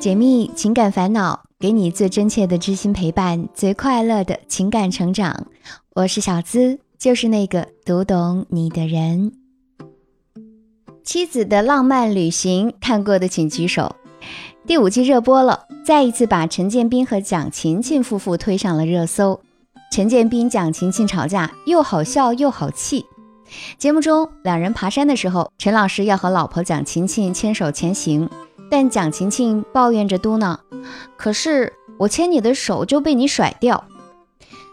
解密情感烦恼，给你最真切的知心陪伴，最快乐的情感成长。我是小资，就是那个读懂你的人。妻子的浪漫旅行看过的请举手。第五季热播了，再一次把陈建斌和蒋勤勤夫妇推上了热搜。陈建斌、蒋勤勤吵架，又好笑又好气。节目中，两人爬山的时候，陈老师要和老婆蒋勤勤牵手前行。但蒋勤勤抱怨着嘟囔：“可是我牵你的手就被你甩掉。”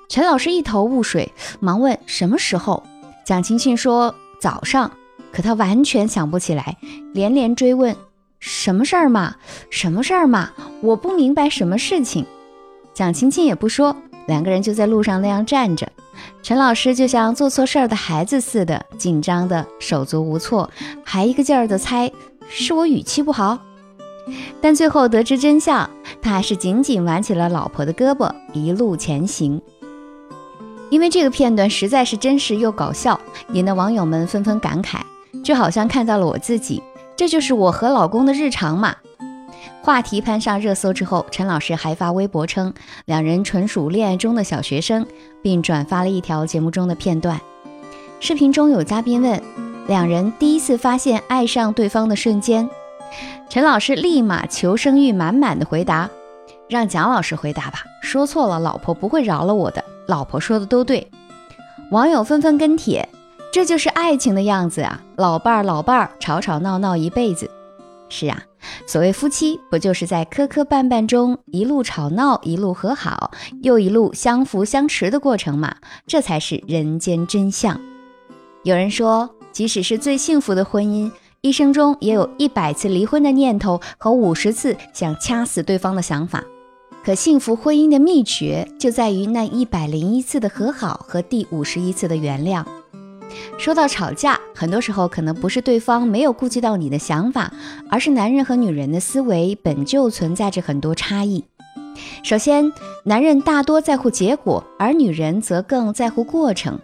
陈老师一头雾水，忙问：“什么时候？”蒋勤勤说：“早上。”可他完全想不起来，连连追问：“什么事儿嘛？什么事儿嘛？我不明白什么事情。”蒋勤勤也不说，两个人就在路上那样站着。陈老师就像做错事儿的孩子似的，紧张的手足无措，还一个劲儿的猜：“是我语气不好。”但最后得知真相，他还是紧紧挽起了老婆的胳膊，一路前行。因为这个片段实在是真实又搞笑，引得网友们纷纷感慨，就好像看到了我自己。这就是我和老公的日常嘛。话题攀上热搜之后，陈老师还发微博称两人纯属恋爱中的小学生，并转发了一条节目中的片段。视频中有嘉宾问两人第一次发现爱上对方的瞬间。陈老师立马求生欲满满的回答：“让蒋老师回答吧，说错了，老婆不会饶了我的。老婆说的都对。”网友纷纷跟帖：“这就是爱情的样子啊，老伴儿老伴儿吵吵闹闹一辈子。”是啊，所谓夫妻，不就是在磕磕绊绊中一路吵闹，一路和好，又一路相扶相持的过程吗？这才是人间真相。有人说，即使是最幸福的婚姻。一生中也有一百次离婚的念头和五十次想掐死对方的想法，可幸福婚姻的秘诀就在于那一百零一次的和好和第五十一次的原谅。说到吵架，很多时候可能不是对方没有顾及到你的想法，而是男人和女人的思维本就存在着很多差异。首先，男人大多在乎结果，而女人则更在乎过程。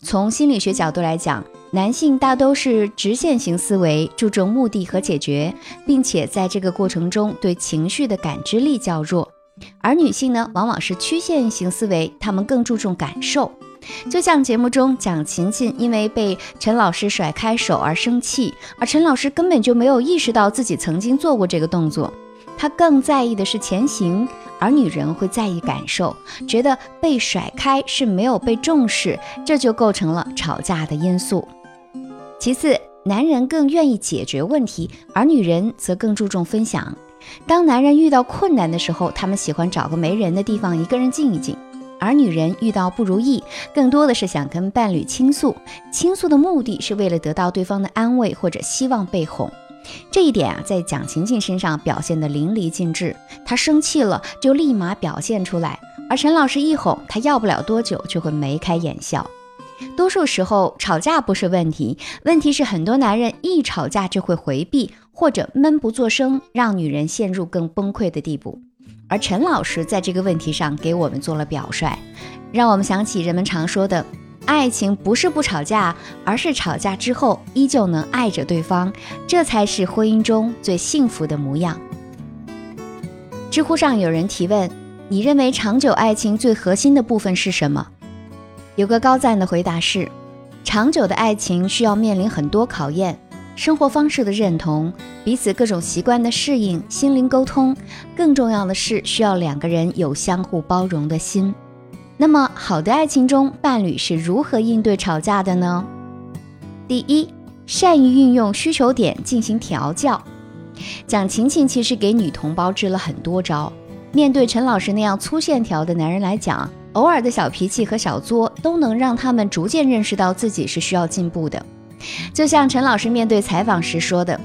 从心理学角度来讲，男性大都是直线型思维，注重目的和解决，并且在这个过程中对情绪的感知力较弱；而女性呢，往往是曲线型思维，她们更注重感受。就像节目中蒋勤勤因为被陈老师甩开手而生气，而陈老师根本就没有意识到自己曾经做过这个动作，他更在意的是前行。而女人会在意感受，觉得被甩开是没有被重视，这就构成了吵架的因素。其次，男人更愿意解决问题，而女人则更注重分享。当男人遇到困难的时候，他们喜欢找个没人的地方一个人静一静；而女人遇到不如意，更多的是想跟伴侣倾诉，倾诉的目的是为了得到对方的安慰或者希望被哄。这一点啊，在蒋勤勤身上表现得淋漓尽致。她生气了就立马表现出来，而陈老师一哄，她要不了多久就会眉开眼笑。多数时候，吵架不是问题，问题是很多男人一吵架就会回避或者闷不作声，让女人陷入更崩溃的地步。而陈老师在这个问题上给我们做了表率，让我们想起人们常说的：爱情不是不吵架，而是吵架之后依旧能爱着对方，这才是婚姻中最幸福的模样。知乎上有人提问：你认为长久爱情最核心的部分是什么？有个高赞的回答是：长久的爱情需要面临很多考验，生活方式的认同，彼此各种习惯的适应，心灵沟通，更重要的是需要两个人有相互包容的心。那么，好的爱情中，伴侣是如何应对吵架的呢？第一，善于运用需求点进行调教。蒋勤勤其实给女同胞支了很多招，面对陈老师那样粗线条的男人来讲。偶尔的小脾气和小作都能让他们逐渐认识到自己是需要进步的。就像陈老师面对采访时说的：“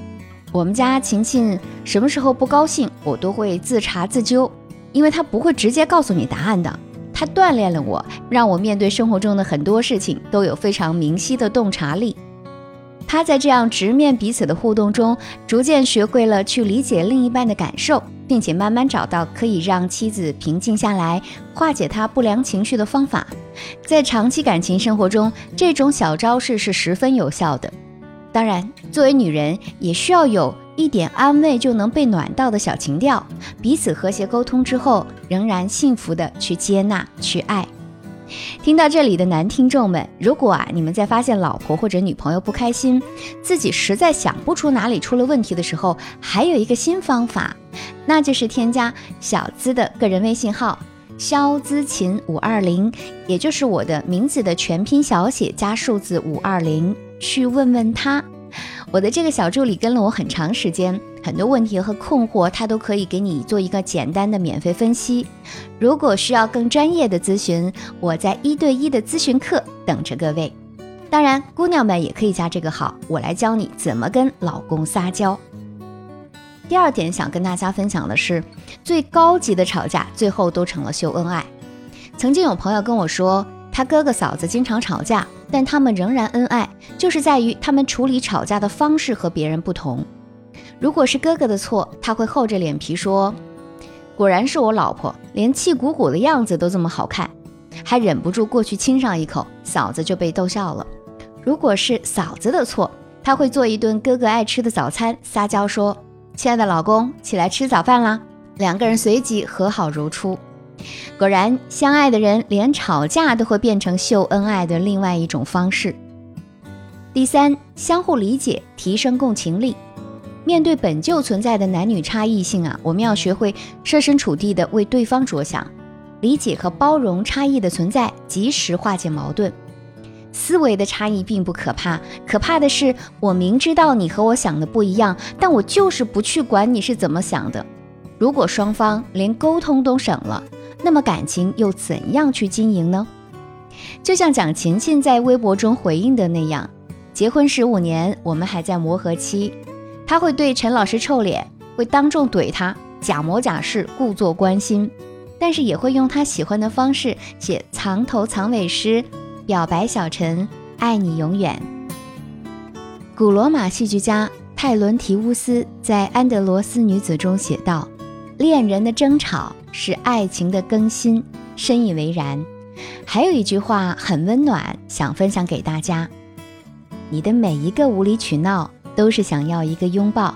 我们家琴琴什么时候不高兴，我都会自查自纠，因为他不会直接告诉你答案的。他锻炼了我，让我面对生活中的很多事情都有非常明晰的洞察力。他在这样直面彼此的互动中，逐渐学会了去理解另一半的感受。”并且慢慢找到可以让妻子平静下来、化解她不良情绪的方法，在长期感情生活中，这种小招式是十分有效的。当然，作为女人，也需要有一点安慰就能被暖到的小情调，彼此和谐沟通之后，仍然幸福的去接纳、去爱。听到这里的男听众们，如果啊你们在发现老婆或者女朋友不开心，自己实在想不出哪里出了问题的时候，还有一个新方法，那就是添加小资的个人微信号肖资琴五二零，也就是我的名字的全拼小写加数字五二零，去问问他。我的这个小助理跟了我很长时间，很多问题和困惑他都可以给你做一个简单的免费分析。如果需要更专业的咨询，我在一对一的咨询课等着各位。当然，姑娘们也可以加这个号，我来教你怎么跟老公撒娇。第二点想跟大家分享的是，最高级的吵架最后都成了秀恩爱。曾经有朋友跟我说，他哥哥嫂子经常吵架。但他们仍然恩爱，就是在于他们处理吵架的方式和别人不同。如果是哥哥的错，他会厚着脸皮说：“果然是我老婆，连气鼓鼓的样子都这么好看。”还忍不住过去亲上一口，嫂子就被逗笑了。如果是嫂子的错，他会做一顿哥哥爱吃的早餐，撒娇说：“亲爱的老公，起来吃早饭啦！”两个人随即和好如初。果然，相爱的人连吵架都会变成秀恩爱的另外一种方式。第三，相互理解，提升共情力。面对本就存在的男女差异性啊，我们要学会设身处地的为对方着想，理解和包容差异的存在，及时化解矛盾。思维的差异并不可怕，可怕的是我明知道你和我想的不一样，但我就是不去管你是怎么想的。如果双方连沟通都省了，那么感情又怎样去经营呢？就像蒋勤勤在微博中回应的那样，结婚十五年，我们还在磨合期。他会对陈老师臭脸，会当众怼他，假模假式，故作关心，但是也会用他喜欢的方式写藏头藏尾诗，表白小陈爱你永远。古罗马戏剧家泰伦提乌斯在《安德罗斯女子》中写道：“恋人的争吵。”是爱情的更新，深以为然。还有一句话很温暖，想分享给大家：你的每一个无理取闹，都是想要一个拥抱。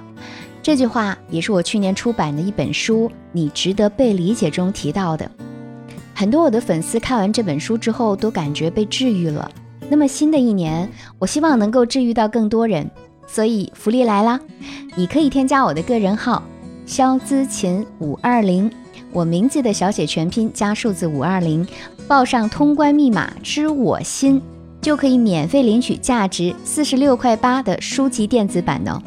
这句话也是我去年出版的一本书《你值得被理解》中提到的。很多我的粉丝看完这本书之后，都感觉被治愈了。那么新的一年，我希望能够治愈到更多人，所以福利来啦！你可以添加我的个人号肖姿琴五二零。我名字的小写全拼加数字五二零，报上通关密码“知我心”，就可以免费领取价值四十六块八的书籍电子版呢。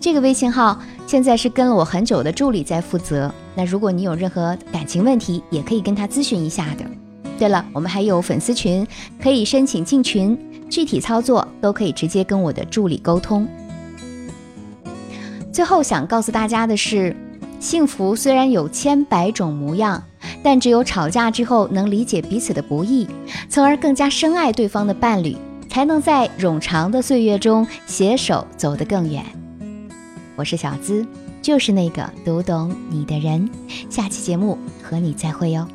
这个微信号现在是跟了我很久的助理在负责。那如果你有任何感情问题，也可以跟他咨询一下的。对了，我们还有粉丝群，可以申请进群，具体操作都可以直接跟我的助理沟通。最后想告诉大家的是。幸福虽然有千百种模样，但只有吵架之后能理解彼此的不易，从而更加深爱对方的伴侣，才能在冗长的岁月中携手走得更远。我是小资，就是那个读懂你的人。下期节目和你再会哟。